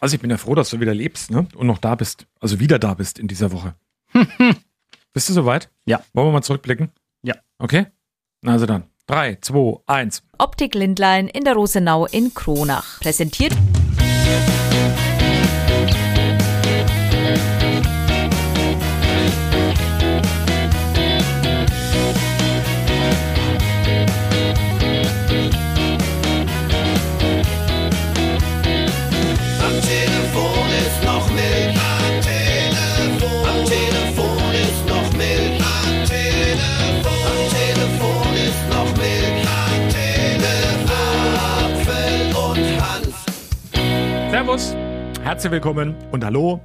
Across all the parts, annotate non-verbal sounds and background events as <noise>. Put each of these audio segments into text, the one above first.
Also ich bin ja froh, dass du wieder lebst, ne? Und noch da bist. Also wieder da bist in dieser Woche. <laughs> bist du soweit? Ja. Wollen wir mal zurückblicken? Ja. Okay? Na Also dann. Drei, zwei, eins. Optik Lindlein in der Rosenau in Kronach. Präsentiert Herzlich willkommen und hallo.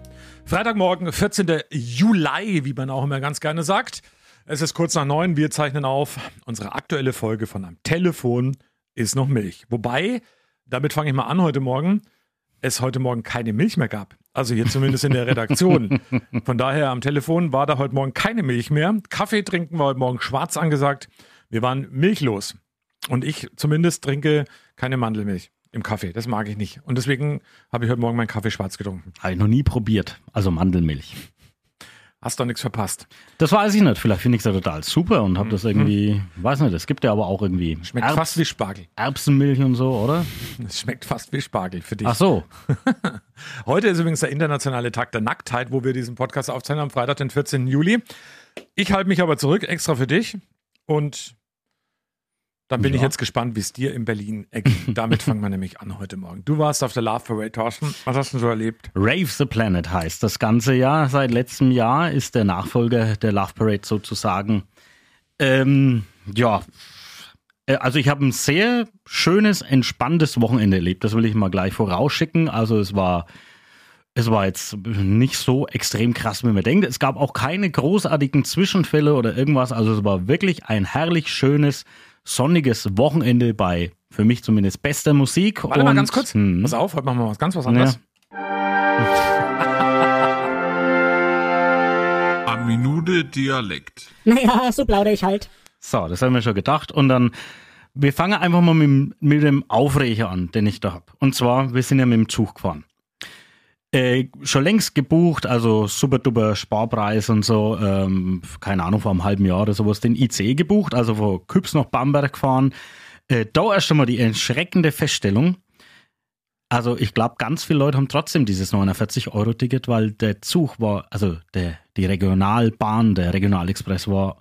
Freitagmorgen, 14. Juli, wie man auch immer ganz gerne sagt. Es ist kurz nach neun. Wir zeichnen auf. Unsere aktuelle Folge von Am Telefon ist noch Milch. Wobei, damit fange ich mal an heute Morgen, es heute Morgen keine Milch mehr gab. Also hier zumindest in der Redaktion. <laughs> Von daher am Telefon war da heute Morgen keine Milch mehr. Kaffee trinken war heute Morgen schwarz angesagt. Wir waren milchlos. Und ich zumindest trinke keine Mandelmilch im Kaffee. Das mag ich nicht. Und deswegen habe ich heute Morgen meinen Kaffee schwarz getrunken. Habe ich noch nie probiert. Also Mandelmilch. Hast doch nichts verpasst. Das weiß ich nicht. Vielleicht finde ich es ja total super und habe das irgendwie, weiß nicht, es gibt ja aber auch irgendwie. Schmeckt fast wie Spargel. Erbsenmilch und so, oder? Es schmeckt fast wie Spargel für dich. Ach so. <laughs> Heute ist übrigens der internationale Tag der Nacktheit, wo wir diesen Podcast aufzeichnen am Freitag, den 14. Juli. Ich halte mich aber zurück, extra für dich. Und dann bin Ja. ich jetzt gespannt, wie es dir in Berlin ergeht. <laughs> Damit fangen wir nämlich an heute Morgen. Du warst auf der Love Parade, Thorsten. Was hast du so erlebt? Rave the Planet heißt das ganze Jahr. Seit letztem Jahr ist der Nachfolger der Love Parade sozusagen. Ähm, ja, Äh, also ich habe ein sehr schönes, entspanntes Wochenende erlebt. Das will ich mal gleich vorausschicken. Also es war, es war jetzt nicht so extrem krass, wie man denkt. Es gab auch keine großartigen Zwischenfälle oder irgendwas. Also es war wirklich ein herrlich schönes, sonniges Wochenende bei, für mich zumindest, bester Musik. Warte mal ganz kurz. Hm. Pass auf, heute machen wir was ganz was anderes. Am Minute Dialekt. Naja, so plaudere ich halt. So, das haben wir schon gedacht. Und dann, wir fangen einfach mal mit, dem- mit dem Aufreger an, den ich da habe. Und zwar, wir sind ja mit dem Zug gefahren. Äh, schon längst gebucht, also super duper Sparpreis und so, ähm, keine Ahnung, vor einem halben Jahr oder sowas, den ICE gebucht, also von Küps nach Bamberg gefahren. Äh, da erst einmal die erschreckende Feststellung. Also ich glaube, ganz viele Leute haben trotzdem dieses 49-Euro-Ticket, weil der Zug war, also der, die Regionalbahn, der Regionalexpress war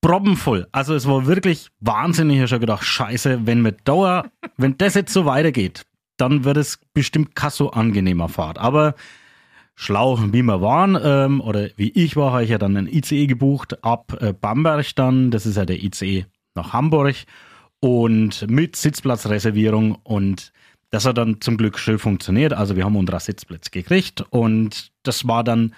proppenvoll. Also es war wirklich wahnsinnig. Ich habe schon gedacht, scheiße, wenn mit Dauer, wenn das jetzt so weitergeht, dann wird es bestimmt keine so angenehmer Fahrt. Aber schlau, wie wir waren, ähm, oder wie ich war, habe ich ja dann ein ICE gebucht ab äh, Bamberg dann. Das ist ja der ICE nach Hamburg und mit Sitzplatzreservierung und das hat dann zum Glück schön funktioniert. Also wir haben unsere Sitzplätze gekriegt und das war dann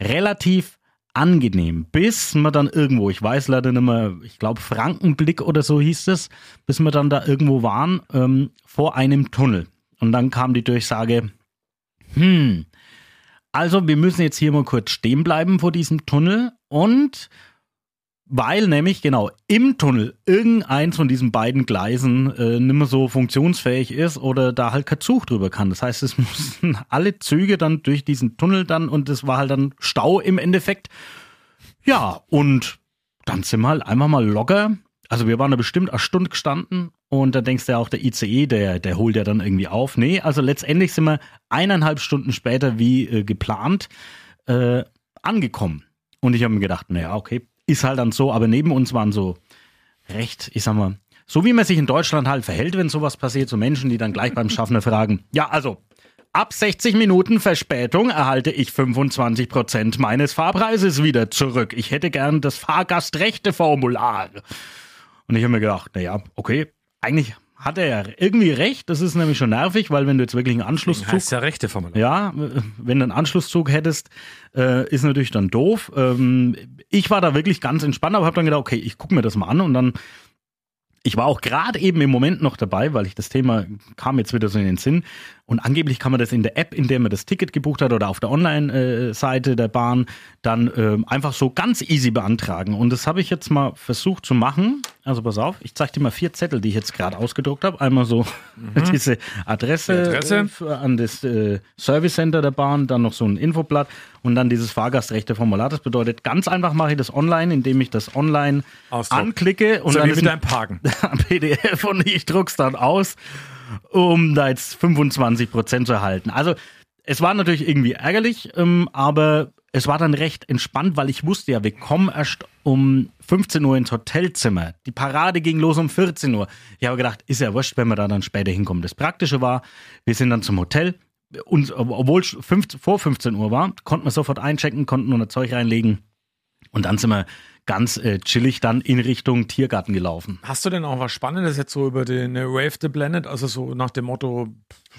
relativ angenehm, bis wir dann irgendwo, ich weiß leider nicht mehr, ich glaube Frankenblick oder so hieß es, bis wir dann da irgendwo waren, ähm, vor einem Tunnel. Und dann kam die Durchsage, hm, also wir müssen jetzt hier mal kurz stehen bleiben vor diesem Tunnel und weil nämlich genau im Tunnel irgendeins von diesen beiden Gleisen äh, nicht mehr so funktionsfähig ist oder da halt kein Zug drüber kann. Das heißt, es <laughs> mussten alle Züge dann durch diesen Tunnel dann und es war halt dann Stau im Endeffekt. Ja, und dann sind wir halt einmal mal locker. Also wir waren da bestimmt eine Stunde gestanden und da denkst du ja auch, der ICE, der, der holt ja dann irgendwie auf. Nee, also letztendlich sind wir eineinhalb Stunden später wie äh, geplant äh, angekommen. Und ich habe mir gedacht, naja, okay, ist halt dann so, aber neben uns waren so recht, ich sag mal, so wie man sich in Deutschland halt verhält, wenn sowas passiert, so Menschen, die dann gleich beim Schaffner fragen, ja, also, ab 60 Minuten Verspätung erhalte ich 25 Prozent meines Fahrpreises wieder zurück. Ich hätte gern das Fahrgastrechteformular. Und ich habe mir gedacht, naja, okay, eigentlich hat er ja irgendwie recht, das ist nämlich schon nervig, weil wenn du jetzt wirklich einen Anschlusszug Heißt ja rechte Formular. ja, wenn du einen Anschlusszug hättest, äh, ist natürlich dann doof. Ähm, ich war da wirklich ganz entspannt, aber habe dann gedacht, okay, ich gucke mir das mal an und dann, ich war auch gerade eben im Moment noch dabei, weil ich das Thema kam jetzt wieder so in den Sinn Und angeblich kann man das in der App, in der man das Ticket gebucht hat oder auf der Online-Seite der Bahn dann ähm, einfach so ganz easy beantragen. Und das habe ich jetzt mal versucht zu machen. Also pass auf, ich zeige dir mal vier Zettel, die ich jetzt gerade ausgedruckt habe. Einmal so <laughs> diese Adresse, Die Adresse. äh, an das äh, Service Center der Bahn, dann noch so ein Infoblatt und dann dieses Fahrgastrechte-Formular. Das bedeutet, ganz einfach mache ich das online, indem ich das online Ausdruck. anklicke und So dann wie ist mit ein deinem Parken. <laughs> PDF und ich druck's dann aus, um da jetzt 25 Prozent zu erhalten. Also es war natürlich irgendwie ärgerlich, ähm, aber es war dann recht entspannt, weil ich wusste ja, wir kommen erst um 15 Uhr ins Hotelzimmer. Die Parade ging los um 14 Uhr. Ich habe gedacht, ist ja wurscht, wenn wir da dann später hinkommen. Das Praktische war, wir sind dann zum Hotel. Und obwohl es 15 vor 15 Uhr war, konnten wir sofort einchecken, konnten unser Zeug reinlegen. Und dann sind wir ganz äh, chillig dann in Richtung Tiergarten gelaufen. Hast du denn auch was Spannendes jetzt so über den äh, Wave the Planet, also so nach dem Motto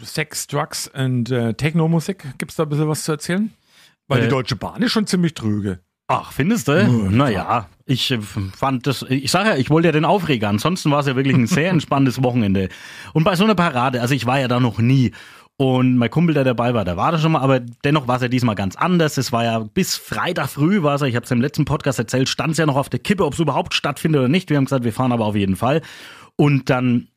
Sex, Drugs und äh, Techno-Musik? Gibt es da ein bisschen was zu erzählen? Weil Äh, die Deutsche Bahn ist schon ziemlich trüge. Ach, findest du? Naja, ich äh, fand das, ich sage ja, ich wollte ja den Aufreger. Ansonsten war es ja wirklich ein sehr <laughs> entspanntes Wochenende. Und bei so einer Parade, also ich war ja da noch nie. Und mein Kumpel, der dabei war, der war da schon mal, aber dennoch war es ja diesmal ganz anders. Es war ja bis Freitag früh, war es, ja, ich habe es im letzten Podcast erzählt, stand es ja noch auf der Kippe, ob es überhaupt stattfindet oder nicht. Wir haben gesagt, wir fahren aber auf jeden Fall. Und dann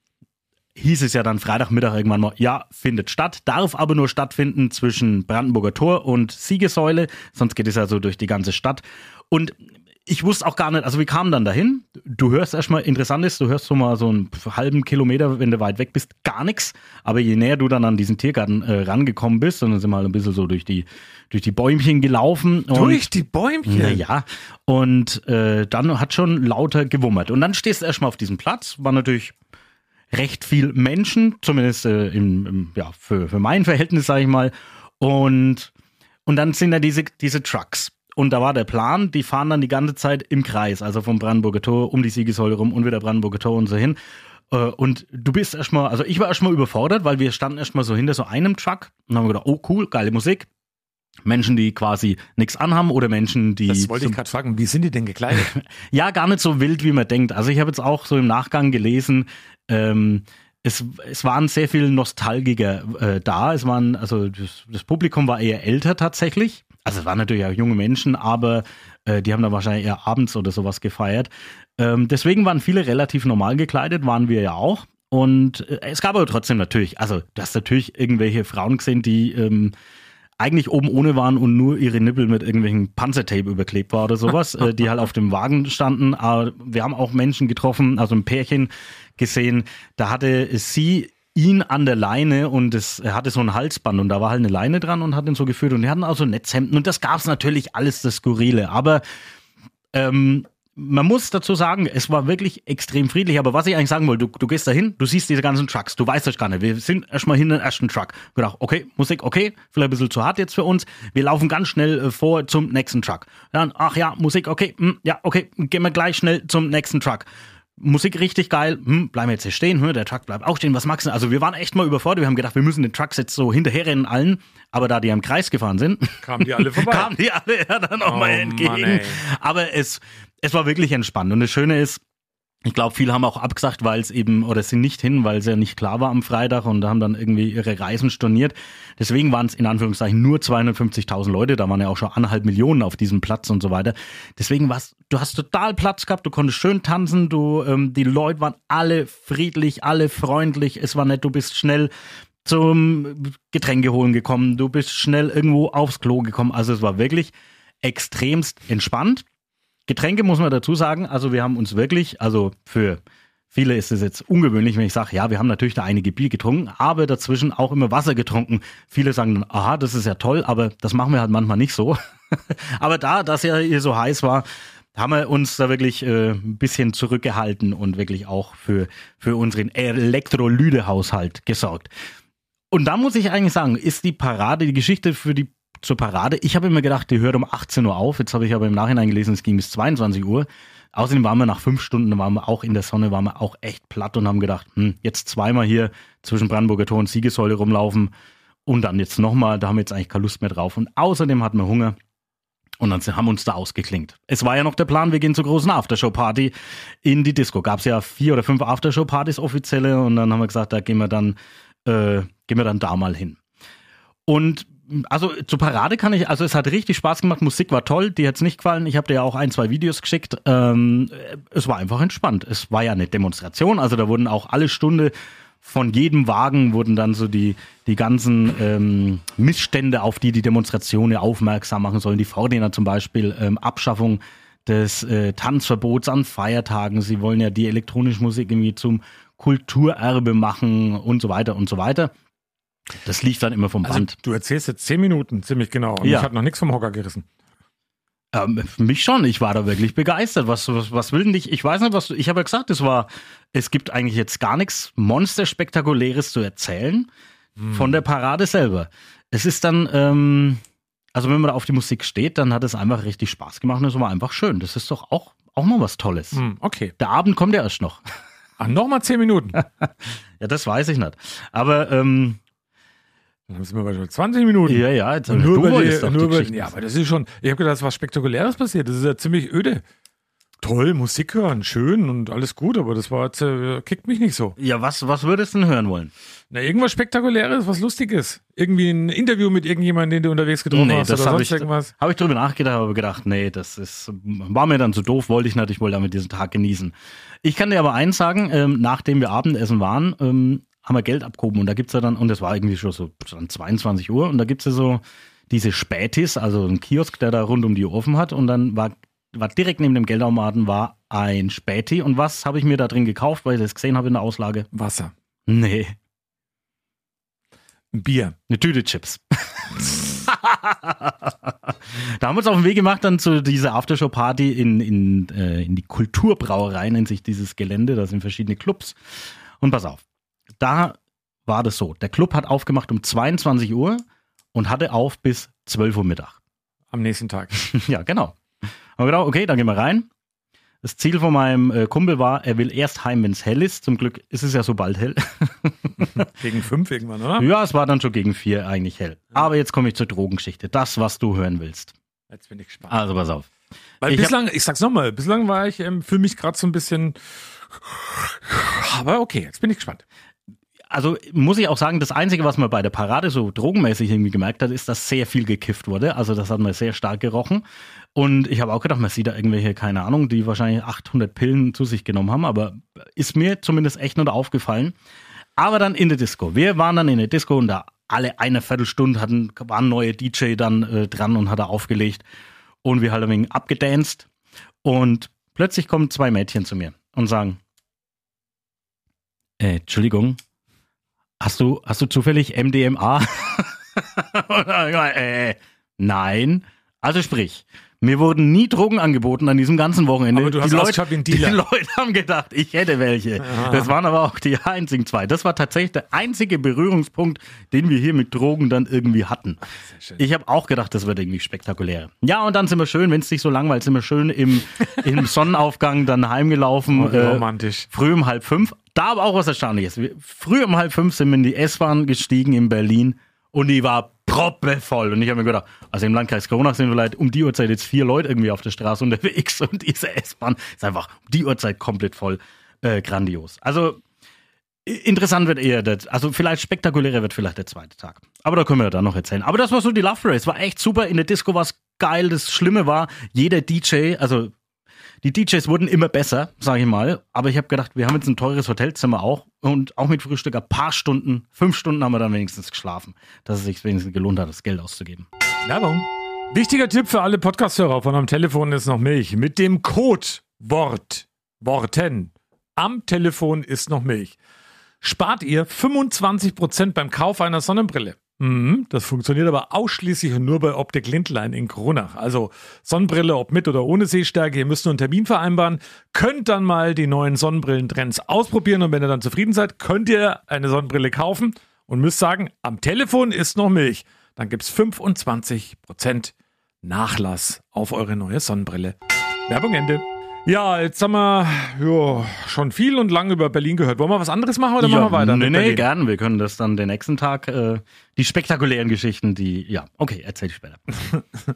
hieß es ja dann Freitagmittag irgendwann mal, ja, findet statt, darf aber nur stattfinden zwischen Brandenburger Tor und Siegessäule, sonst geht es ja so durch die ganze Stadt. Und ich wusste auch gar nicht, also wir kamen dann dahin. Du hörst erstmal, interessant ist, du hörst so mal so einen halben Kilometer, wenn du weit weg bist, gar nichts. Aber je näher du dann an diesen Tiergarten äh, rangekommen bist, und dann sind wir halt ein bisschen so durch die, durch die Bäumchen gelaufen. und- Durch die Bäumchen? naja, und äh, dann hat schon lauter gewummert. Und dann stehst du erstmal auf diesem Platz, war natürlich recht viel Menschen, zumindest äh, im, im, ja, für, für mein Verhältnis, sage ich mal. Und, und dann sind da diese, diese Trucks. Und da war der Plan, die fahren dann die ganze Zeit im Kreis, also vom Brandenburger Tor um die Siegessäule rum und wieder Brandenburger Tor und so hin. Äh, Und du bist erstmal, also ich war erstmal überfordert, weil wir standen erstmal so hinter so einem Truck und haben gedacht, oh cool, geile Musik. Menschen, die quasi nichts anhaben oder Menschen, die Das wollte ich gerade fragen. Wie sind die denn gekleidet? <laughs> ja, gar nicht so wild, wie man denkt. Also ich habe jetzt auch so im Nachgang gelesen, ähm, es, es waren sehr viele Nostalgiker äh, da. Es waren, also das, das Publikum war eher älter tatsächlich. Also es waren natürlich auch junge Menschen, aber äh, die haben dann wahrscheinlich eher abends oder sowas gefeiert. Ähm, deswegen waren viele relativ normal gekleidet, waren wir ja auch. Und äh, es gab aber trotzdem natürlich, also du hast natürlich irgendwelche Frauen gesehen, die ähm, eigentlich oben ohne waren und nur ihre Nippel mit irgendwelchen Panzertape überklebt war oder sowas, äh, die halt auf dem Wagen standen. Aber wir haben auch Menschen getroffen, also ein Pärchen gesehen, da hatte sie ihn an der Leine und es, er hatte so ein Halsband und da war halt eine Leine dran und hat ihn so geführt und die hatten auch so Netzhemden und das gab's natürlich alles das Skurrile, aber ähm, man muss dazu sagen, es war wirklich extrem friedlich. Aber was ich eigentlich sagen wollte, du, du gehst dahin, du siehst diese ganzen Trucks, du weißt das gar nicht. Wir sind erstmal hin in den ersten Truck. Gedacht, okay, Musik, okay, vielleicht ein bisschen zu hart jetzt für uns. Wir laufen ganz schnell äh, vor zum nächsten Truck. Dann, ach ja, Musik, okay, hm, ja, okay, gehen wir gleich schnell zum nächsten Truck. Musik richtig geil, hm, bleiben wir jetzt hier stehen, hm, der Truck bleibt auch stehen, was magst du? Also wir waren echt mal überfordert, wir haben gedacht, wir müssen den Trucks jetzt so hinterherrennen allen, aber da die am Kreis gefahren sind, Kamen die alle vorbei? <laughs> kamen die alle ja dann auch Oh mal Mann, entgegen. ey. Aber es, es war wirklich entspannt. Und das Schöne ist, ich glaube, viele haben auch abgesagt, weil es eben, oder sind nicht hin, weil es ja nicht klar war am Freitag und haben dann irgendwie ihre Reisen storniert. Deswegen waren es in Anführungszeichen nur 250.000 Leute, da waren ja auch schon anderthalb Millionen auf diesem Platz und so weiter. Deswegen war's, du hast total Platz gehabt, du konntest schön tanzen, du, ähm, die Leute waren alle friedlich, alle freundlich, es war nett, du bist schnell zum Getränke holen gekommen, du bist schnell irgendwo aufs Klo gekommen. Also es war wirklich extremst entspannt. Getränke muss man dazu sagen, also wir haben uns wirklich, also für viele ist es jetzt ungewöhnlich, wenn ich sage, ja, wir haben natürlich da einige Bier getrunken, aber dazwischen auch immer Wasser getrunken. Viele sagen dann, aha, das ist ja toll, aber das machen wir halt manchmal nicht so. <laughs> aber da, dass ja hier so heiß war, haben wir uns da wirklich äh, ein bisschen zurückgehalten und wirklich auch für, für unseren Elektrolytehaushalt gesorgt. Und da muss ich eigentlich sagen, ist die Parade, die Geschichte für die zur Parade. Ich habe immer gedacht, die hört um 18 Uhr auf. Jetzt habe ich aber im Nachhinein gelesen, es ging bis 22 Uhr. Außerdem waren wir nach fünf Stunden, waren wir auch in der Sonne, waren wir auch echt platt und haben gedacht, hm, jetzt zweimal hier zwischen Brandenburger Tor und Siegessäule rumlaufen und dann jetzt nochmal, da haben wir jetzt eigentlich keine Lust mehr drauf. Und außerdem hatten wir Hunger. Und dann haben wir uns da ausgeklinkt. Es war ja noch der Plan, wir gehen zur großen Aftershow-Party in die Disco. Gab es ja vier oder fünf Aftershow-Partys offizielle und dann haben wir gesagt, da gehen wir dann äh, gehen wir dann da mal hin. Und also zur Parade kann ich, also es hat richtig Spaß gemacht, Musik war toll, die hat's nicht gefallen. Ich habe dir ja auch ein, zwei Videos geschickt. Ähm, es war einfach entspannt. Es war ja eine Demonstration, also da wurden auch alle Stunde von jedem Wagen wurden dann so die, die ganzen ähm, Missstände, auf die die Demonstration ja aufmerksam machen sollen. Die Vordener zum Beispiel, ähm, Abschaffung des äh, Tanzverbots an Feiertagen. Sie wollen ja die elektronische Musik irgendwie zum Kulturerbe machen und so weiter und so weiter. Das lief dann immer vom Also, Band. du erzählst jetzt zehn Minuten, ziemlich genau. Und Ja. ich habe noch nichts vom Hocker gerissen. Ähm, mich schon. Ich war da wirklich begeistert. Was, was, was will denn dich? Ich weiß nicht, was du. Ich habe ja gesagt, es war. Es gibt eigentlich jetzt gar nichts monsterspektakuläres zu erzählen von der Parade selber. Es ist dann. Ähm, also wenn man da auf die Musik steht, dann hat es einfach richtig Spaß gemacht und es war einfach schön. Das ist doch auch auch mal was Tolles. Hm, okay. Der Abend kommt ja erst noch. Ach, nochmal zehn Minuten. <laughs> Ja, das weiß ich nicht. Aber ähm, Dann sind wir bei schon 20 Minuten. ja, ja, jetzt, du nur über die, doch nur die über, ja, aber das ist schon, ich habe gedacht, ist was Spektakuläres passiert. Das ist ja ziemlich öde. Toll, Musik hören, schön und alles gut, aber das war jetzt, äh, kickt mich nicht so. Ja, was, was würdest du denn hören wollen? Na, irgendwas Spektakuläres, was Lustiges. Irgendwie ein Interview mit irgendjemandem, den du unterwegs getroffen hast oder habe sonst ich, irgendwas. hab ich drüber nachgedacht, aber gedacht, nee, das ist, war mir dann zu doof, wollte ich nicht, ich wollte damit diesen Tag genießen. Ich kann dir aber eins sagen, ähm, nachdem wir Abendessen waren, ähm, haben wir Geld abgehoben und da gibt's ja dann, und es war irgendwie schon so dann 22 Uhr und da gibt's ja so diese Spätis, also ein Kiosk, der da rund um die Uhr offen hat und dann war, war direkt neben dem Geldautomaten war ein Späti und was habe ich mir da drin gekauft, weil ich das gesehen habe in der Auslage? Wasser. Nee, Bier. Eine Tüte Chips. <laughs> da haben wir uns auf den Weg gemacht dann zu dieser Aftershow-Party in, in, äh, in die Kulturbrauerei, nennt sich dieses Gelände. Da sind verschiedene Clubs. Und pass auf, da war das so. Der Club hat aufgemacht um 22 Uhr und hatte auf bis 12 Uhr Mittag. Am nächsten Tag. <laughs> ja, genau. Aber genau, okay, dann gehen wir rein. Das Ziel von meinem äh, Kumpel war, er will erst heim, wenn es hell ist. Zum Glück ist es ja so bald hell. <laughs> Gegen fünf irgendwann, oder? Ja, es war dann schon gegen vier eigentlich hell. Aber jetzt komme ich zur Drogengeschichte. Das, was du hören willst. Jetzt bin ich gespannt. Also pass auf. Weil ich hab- bislang, ich sag's nochmal, bislang war ich, ähm, fühle mich gerade so ein bisschen. Aber okay, jetzt bin ich gespannt. Also muss ich auch sagen, das Einzige, was man bei der Parade so drogenmäßig irgendwie gemerkt hat, ist, dass sehr viel gekifft wurde. Also das hat man sehr stark gerochen. Und ich habe auch gedacht, man sieht da irgendwelche, keine Ahnung, die wahrscheinlich 800 Pillen zu sich genommen haben. Aber ist mir zumindest echt nur aufgefallen. Aber dann in der Disco. Wir waren dann in der Disco und da alle eine Viertelstunde hatten, war ein neuer DJ dann äh, dran und hat er aufgelegt. Und wir halt ein wenig abgedanced. Und plötzlich kommen zwei Mädchen zu mir und sagen, äh, Entschuldigung, hast du, hast du zufällig MDMA? <laughs> äh, nein. Also sprich, mir wurden nie Drogen angeboten an diesem ganzen Wochenende. Aber du hast die, Leute, wie ein <laughs> die Dealer. Leute haben gedacht, ich hätte welche. Das waren aber auch die einzigen zwei. Das war tatsächlich der einzige Berührungspunkt, den wir hier mit Drogen dann irgendwie hatten. Ich habe auch gedacht, das wird irgendwie spektakulär. Ja, und dann sind wir schön, wenn es nicht so langweilt, sind wir schön im, im <laughs> Sonnenaufgang dann heimgelaufen. Oh, wie romantisch. Früh um halb fünf. Da aber auch was Erstaunliches. Wir- Früh um halb fünf sind wir in die S-Bahn gestiegen in Berlin und die war proppevoll. Und ich habe mir gedacht, also im Landkreis Kronach sind vielleicht um die Uhrzeit jetzt vier Leute irgendwie auf der Straße unterwegs <laughs> und diese S-Bahn ist einfach um die Uhrzeit komplett voll. Äh, grandios. Also interessant wird eher, das, also vielleicht spektakulärer wird vielleicht der zweite Tag. Aber da können wir dann noch erzählen. Aber das war so die Love Race. War echt super. In der Disco war es geil. Das Schlimme war, jeder DJ, also die DJs wurden immer besser, sage ich mal. Aber ich habe gedacht, wir haben jetzt ein teures Hotelzimmer auch und auch mit Frühstück ein paar Stunden, fünf Stunden haben wir dann wenigstens geschlafen, dass es sich wenigstens gelohnt hat, das Geld auszugeben. Werbung. Wichtiger Tipp für alle Podcast-Hörer von am Telefon ist noch Milch. Mit dem Code Wort, Worten am Telefon ist noch Milch. Spart ihr 25% beim Kauf einer Sonnenbrille. Mhm, das funktioniert aber ausschließlich nur bei Optik Lindlein in Kronach. Also Sonnenbrille, ob mit oder ohne Sehstärke, ihr müsst nur einen Termin vereinbaren, könnt dann mal die neuen Sonnenbrillentrends ausprobieren und wenn ihr dann zufrieden seid, könnt ihr eine Sonnenbrille kaufen und müsst sagen, am Telefon ist noch Milch. Dann gibt's 25% Nachlass auf eure neue Sonnenbrille. Werbung Ende. Ja, jetzt haben wir jo, schon viel und lang über Berlin gehört. Wollen wir was anderes machen oder machen wir weiter? Nee, nee, Berlin? gern. Wir können das dann den nächsten Tag, äh, die spektakulären Geschichten, die, ja, okay, erzähl ich später. <laughs>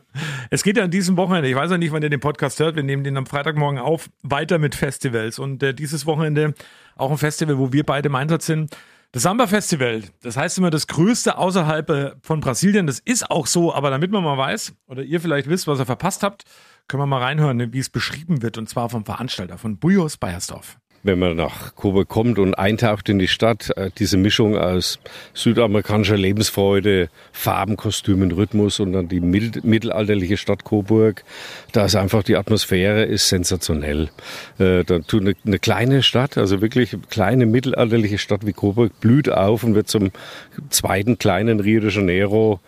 Es geht ja an diesem Wochenende, ich weiß ja nicht, wann ihr den Podcast hört, wir nehmen den am Freitagmorgen auf, weiter mit Festivals. Und äh, dieses Wochenende auch ein Festival, wo wir beide im Einsatz sind. Das Samba-Festival, das heißt immer das größte außerhalb äh, von Brasilien. Das ist auch so, aber damit man mal weiß, oder ihr vielleicht wisst, was ihr verpasst habt, können wir mal reinhören, wie es beschrieben wird, und zwar vom Veranstalter, von Bujos Bayersdorf. wenn man nach Coburg kommt und eintaucht in die Stadt, äh, diese Mischung aus südamerikanischer Lebensfreude, Farben, Kostümen, Rhythmus und dann die mittelalterliche Stadt Coburg, da ist einfach die Atmosphäre ist sensationell. Äh, Dann tut eine, eine kleine Stadt, also wirklich eine kleine mittelalterliche Stadt wie Coburg, blüht auf und wird zum zweiten kleinen Rio de Janeiro.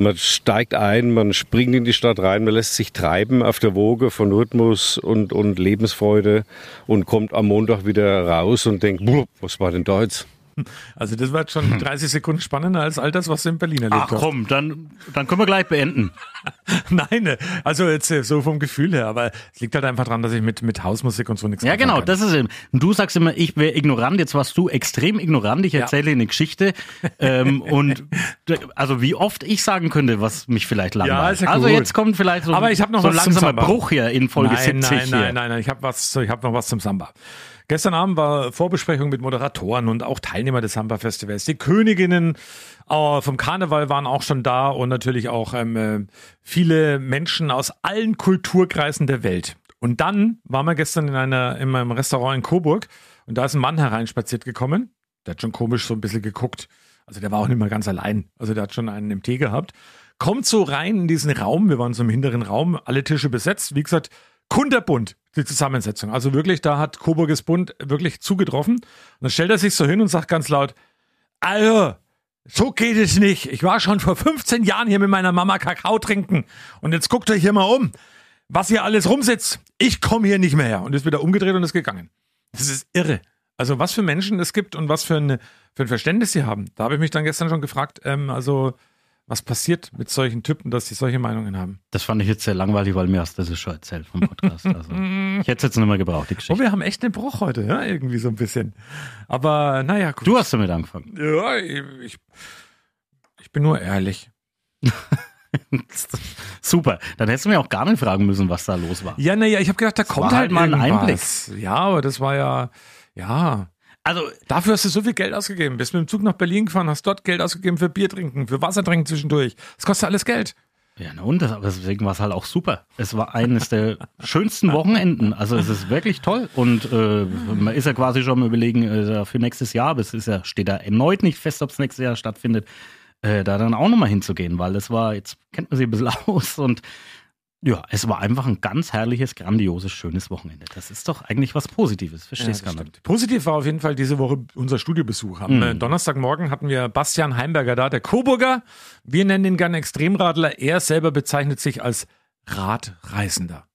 Man steigt ein, man springt in die Stadt rein, man lässt sich treiben auf der Woge von Rhythmus und, und Lebensfreude und kommt am Montag wieder raus und denkt, "Buh, was war denn da jetzt? Also das war schon 30 Sekunden spannender als all das, was du in Berlin erlebt Ach komm, dann, dann können wir gleich beenden. <laughs> Nein, ne, also jetzt äh, so vom Gefühl her, aber es liegt halt einfach dran, dass ich mit, mit Hausmusik und so nichts Ja, genau, kann. das ist eben. Du sagst immer, ich wäre ignorant. Jetzt warst du extrem ignorant. Ich Ja. erzähle eine Geschichte. ähm, <laughs> und also wie oft ich sagen könnte, was mich vielleicht langweilt. ist ja also gut. jetzt kommt vielleicht so, Aber ich hab noch so zum langsamer. Bruch hier in Folge nein, 70 nein, hier. nein, nein, nein, ich habe was, ich habe noch was zum Samba. Gestern Abend war Vorbesprechung mit Moderatoren und auch Teilnehmer des Samba-Festivals. Die Königinnen äh, vom Karneval waren auch schon da und natürlich auch ähm, äh, viele Menschen aus allen Kulturkreisen der Welt. Und dann waren wir gestern in einer in meinem Restaurant in Coburg und da ist ein Mann hereinspaziert gekommen. Der hat schon komisch so ein bisschen geguckt. Also der war auch nicht mal ganz allein. Also der hat schon einen im Tee gehabt. Kommt so rein in diesen Raum. Wir waren so im hinteren Raum, alle Tische besetzt. Wie gesagt, kunterbunt die Zusammensetzung. Also wirklich, da hat Coburges Bund wirklich zugetroffen. Und dann stellt er sich so hin und sagt ganz laut, also, so geht es nicht. Ich war schon vor 15 Jahren hier mit meiner Mama Kakao trinken. Und jetzt guckt euch hier mal um, was hier alles rumsitzt. Ich komme hier nicht mehr her. Und ist wieder umgedreht und ist gegangen. Das ist irre. Also was für Menschen es gibt und was für, eine, für ein Verständnis sie haben. Da habe ich mich dann gestern schon gefragt, ähm, also was passiert mit solchen Typen, dass sie solche Meinungen haben. Das fand ich jetzt sehr langweilig, weil mir hast du das schon erzählt vom Podcast. Also, <laughs> ich hätte es jetzt nicht mehr gebraucht, die Oh, Geschichte. wir haben echt einen Bruch heute, ja, irgendwie so ein bisschen. Aber naja, gut. Du hast damit angefangen. Ja, ich, ich bin nur ehrlich. <laughs> Super. Dann hättest du mir auch gar nicht fragen müssen, was da los war. Ja, naja, ich habe gedacht, da kommt war halt halt mal ein irgendwas. Ja, aber das war ja, ja. Also, Dafür hast du so viel Geld ausgegeben. Bist mit dem Zug nach Berlin gefahren, hast dort Geld ausgegeben für Bier trinken, für Wasser trinken zwischendurch. Das kostet alles Geld. ja, na und, das, aber deswegen war es halt auch super. Es war eines der <laughs> schönsten Wochenenden. Also es ist wirklich toll. Und äh, man ist ja quasi schon am überlegen, äh, für nächstes Jahr, aber es ist ja, steht da erneut nicht fest, ob es nächstes Jahr stattfindet, äh, da dann auch nochmal hinzugehen, weil es war, jetzt kennt man sie ein bisschen <laughs> aus und ja, es war einfach ein ganz herrliches, grandioses, schönes Wochenende. Das ist doch eigentlich was Positives. Verstehst Ja, du. Positiv war auf jeden Fall diese Woche unser Studiobesuch. Am Mhm. äh, Donnerstagmorgen hatten wir Bastian Heimberger da, der Coburger. Wir nennen ihn gerne Extremradler. Er selber bezeichnet sich als Radreisender.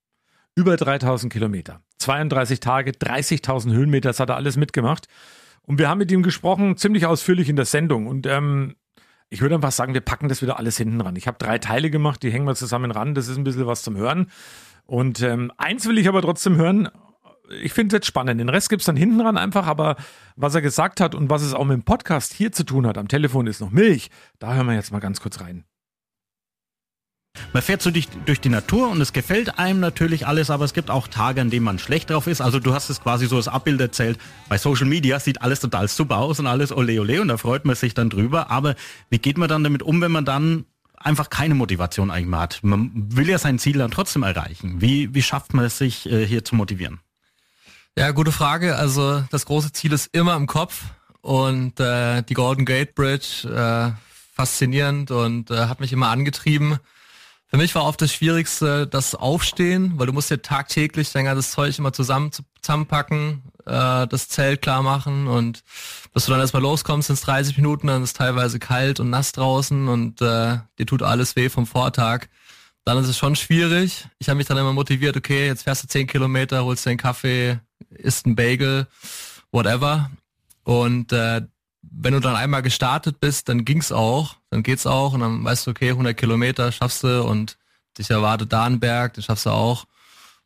Über 3000 Kilometer, 32 Tage, 30.000 Höhenmeter, das hat er alles mitgemacht. Und wir haben mit ihm gesprochen, ziemlich ausführlich in der Sendung. Und ähm, ich würde einfach sagen, wir packen das wieder alles hinten ran. Ich habe drei Teile gemacht, die hängen wir zusammen ran. Das ist ein bisschen was zum Hören. Und ähm, eins will ich aber trotzdem hören. Ich finde es jetzt spannend. Den Rest gibt's dann hinten ran einfach, aber was er gesagt hat und was es auch mit dem Podcast hier zu tun hat, am Telefon ist noch Milch. Da hören wir jetzt mal ganz kurz rein. Man fährt so durch, durch die Natur und es gefällt einem natürlich alles, aber es gibt auch Tage, an denen man schlecht drauf ist. Also du hast es quasi so als Abbild erzählt. Bei Social Media sieht alles total super aus und alles ole ole und da freut man sich dann drüber. Aber wie geht man dann damit um, wenn man dann einfach keine Motivation eigentlich mehr hat? Man will ja sein Ziel dann trotzdem erreichen. Wie, wie schafft man es sich äh, hier zu motivieren? Ja, gute Frage. Also das große Ziel ist immer im Kopf und äh, die Golden Gate Bridge äh, faszinierend und äh, hat mich immer angetrieben. Für mich war oft das Schwierigste das Aufstehen, weil du musst ja tagtäglich dein ganzes Zeug immer zusammen zusammenpacken, äh, das Zelt klar machen und bis du dann erstmal loskommst, sind es 30 Minuten, dann ist es teilweise kalt und nass draußen und äh, dir tut alles weh vom Vortag. Dann ist es schon schwierig. Ich habe mich dann immer motiviert, okay, jetzt fährst du 10 Kilometer, holst dir einen Kaffee, isst einen Bagel, whatever. Und äh, wenn du dann einmal gestartet bist, dann ging's auch, dann geht's auch und dann weißt du, okay, 100 Kilometer schaffst du und dich erwartet da ein Berg, den schaffst du auch.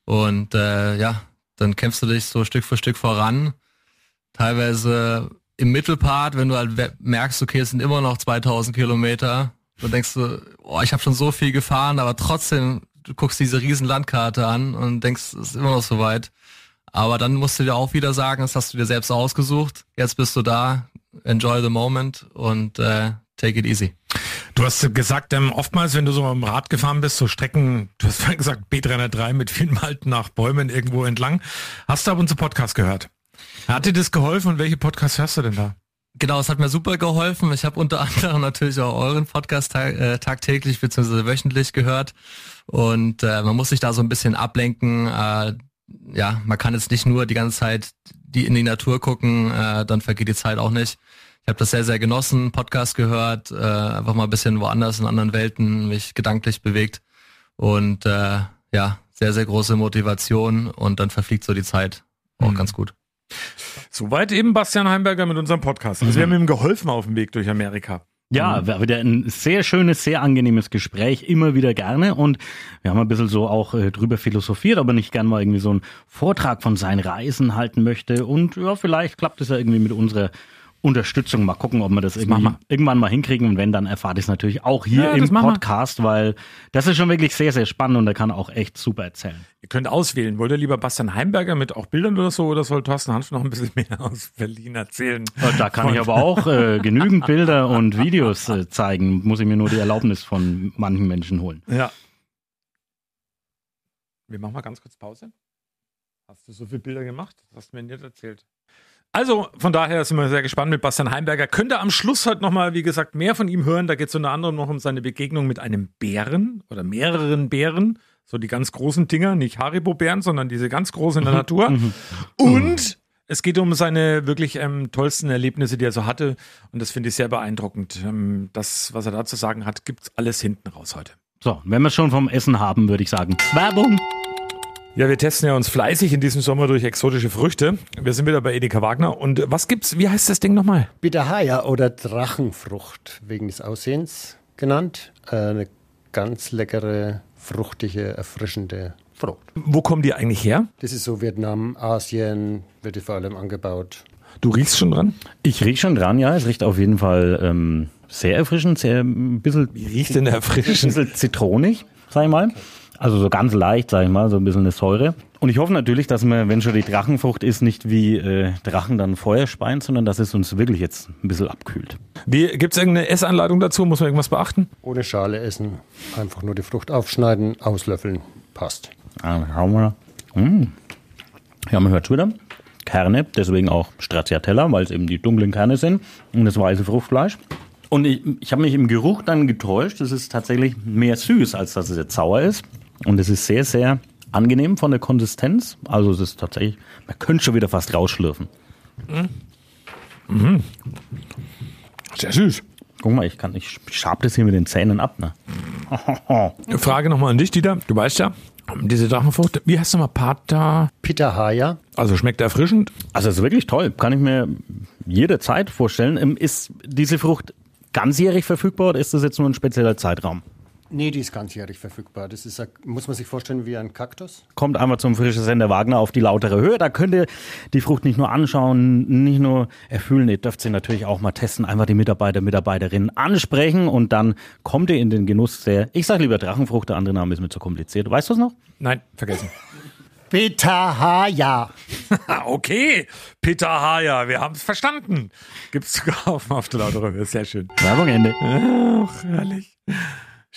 Und äh, ja, dann kämpfst du dich so Stück für Stück voran. Teilweise im Mittelpart, wenn du halt merkst, okay, es sind immer noch 2000 Kilometer, dann denkst du, oh, ich habe schon so viel gefahren, aber trotzdem, du guckst diese riesen Landkarte an und denkst, es ist immer noch so weit. Aber dann musst du dir auch wieder sagen, das hast du dir selbst ausgesucht. Jetzt bist du da, enjoy the moment und äh, take it easy. Du hast gesagt, ähm, oftmals, wenn du so am Rad gefahren bist, so Strecken, du hast vorhin gesagt, B303 mit vielen Malten nach Bäumen irgendwo entlang. Hast du ab und zu Podcast gehört? Hat dir das geholfen und welche Podcasts hörst du denn da? Genau, es hat mir super geholfen. Ich habe unter <laughs> anderem natürlich auch euren Podcast tag, äh, tagtäglich bzw. wöchentlich gehört. Und äh, man muss sich da so ein bisschen ablenken. Äh, ja, man kann jetzt nicht nur die ganze Zeit die in die Natur gucken, äh, dann vergeht die Zeit auch nicht. Ich habe das sehr, sehr genossen, Podcast gehört, äh, einfach mal ein bisschen woanders in anderen Welten, mich gedanklich bewegt. Und äh, ja, sehr, sehr große Motivation und dann verfliegt so die Zeit auch ganz gut. Soweit eben Bastian Heimberger mit unserem Podcast. Also wir haben ihm geholfen auf dem Weg durch Amerika. Ja, war wieder ein sehr schönes, sehr angenehmes Gespräch, immer wieder gerne. Und wir haben ein bisschen so auch äh, drüber philosophiert, ob er nicht gern mal irgendwie so einen Vortrag von seinen Reisen halten möchte. Und ja, vielleicht klappt es ja irgendwie mit unserer Unterstützung. Mal gucken, ob wir das, irgendwie machen irgendwann mal hinkriegen. Und wenn, dann erfahrt ihr es natürlich auch hier Ja, im das. Podcast, weil das ist schon wirklich sehr, sehr spannend und er kann auch echt super erzählen. Ihr könnt auswählen. Wollt ihr lieber Bastian Heimberger mit auch Bildern oder so oder soll Thorsten Hanf noch ein bisschen <laughs> mehr aus Berlin erzählen? Ja, Da kann ich aber auch äh, <laughs> genügend Bilder und Videos äh, zeigen. Muss ich mir nur die Erlaubnis von manchen Menschen holen. Ja. Wir machen mal ganz kurz Pause. Hast du so viele Bilder gemacht? Das hast du mir nicht erzählt. Also, von daher sind wir sehr gespannt mit Bastian Heimberger. Könnt ihr am Schluss heute nochmal, wie gesagt, mehr von ihm hören. Da geht es unter anderem noch um seine Begegnung mit einem Bären oder mehreren Bären. So die ganz großen Dinger, nicht Haribo-Bären, sondern diese ganz großen in der Natur. Und es geht um seine wirklich ähm, tollsten Erlebnisse, die er so hatte. Und das finde ich sehr beeindruckend. Ähm, das, was er da zu sagen hat, gibt's alles hinten raus heute. So, wenn wir es schon vom Essen haben, würde ich sagen, Werbung! Ja, wir testen ja uns fleißig in diesem Sommer durch exotische Früchte. Wir sind wieder bei Edeka Wagner. Und was gibt's? Wie heißt das Ding nochmal? Bitterhaja oder Drachenfrucht, wegen des Aussehens genannt. Äh, Eine ganz leckere, fruchtige, erfrischende Frucht. Wo kommen die eigentlich her? Das ist so Vietnam, Asien, wird die vor allem angebaut. Du riechst schon dran? Ich riech schon dran, ja. Es riecht auf jeden Fall ähm, sehr erfrischend, sehr ein bisschen, Wie riecht denn der ein erfrischend? bisschen zitronig, sag ich mal. Also so ganz leicht, sag ich mal, so ein bisschen eine Säure. Und ich hoffe natürlich, dass man, wenn schon die Drachenfrucht ist, nicht wie äh, Drachen dann Feuer speien, sondern dass es uns wirklich jetzt ein bisschen abkühlt. Wie, gibt's irgendeine Essanleitung dazu? Muss man irgendwas beachten? Ohne Schale essen, einfach nur die Frucht aufschneiden, auslöffeln, passt. Ah, schauen wir. Hm. Ja, man hört wieder. Kerne, deswegen auch Stracciatella, weil es eben die dunklen Kerne sind und das weiße Fruchtfleisch. Und ich, ich habe mich im Geruch dann getäuscht. Es ist tatsächlich mehr süß, als dass es jetzt sauer ist. Und es ist sehr, sehr angenehm von der Konsistenz. Also es ist tatsächlich, man könnte schon wieder fast rausschlürfen. Sehr süß. Guck mal, ich kann, ich schab das hier mit den Zähnen ab, ne? <laughs> Frage nochmal an dich, Dieter. Du weißt ja, diese Drachenfrucht, wie heißt nochmal Pata? Pitahaya, Also schmeckt erfrischend. Also es ist wirklich toll, kann ich mir jederzeit vorstellen. Ähm, Ist diese Frucht ganzjährig verfügbar oder ist das jetzt nur ein spezieller Zeitraum? Nee, die ist ganzjährig verfügbar. Das ist, muss man sich vorstellen wie ein Kaktus. Kommt einmal zum frischen Sender Wagner auf die lautere Höhe. Da könnt ihr die Frucht nicht nur anschauen, nicht nur erfüllen, ihr dürft sie natürlich auch mal testen, einfach die Mitarbeiter, Mitarbeiterinnen ansprechen und dann kommt ihr in den Genuss der, ich sage lieber Drachenfrucht, der andere Name ist mir zu kompliziert. Weißt du es noch? Nein, vergessen. <laughs> Pitahaya. Ah, <laughs> okay. Peter Haja, wir haben es verstanden. Gibt's zu kaufen auf der lautere Höhe. Sehr schön. Werbung Ende. Ach, herrlich.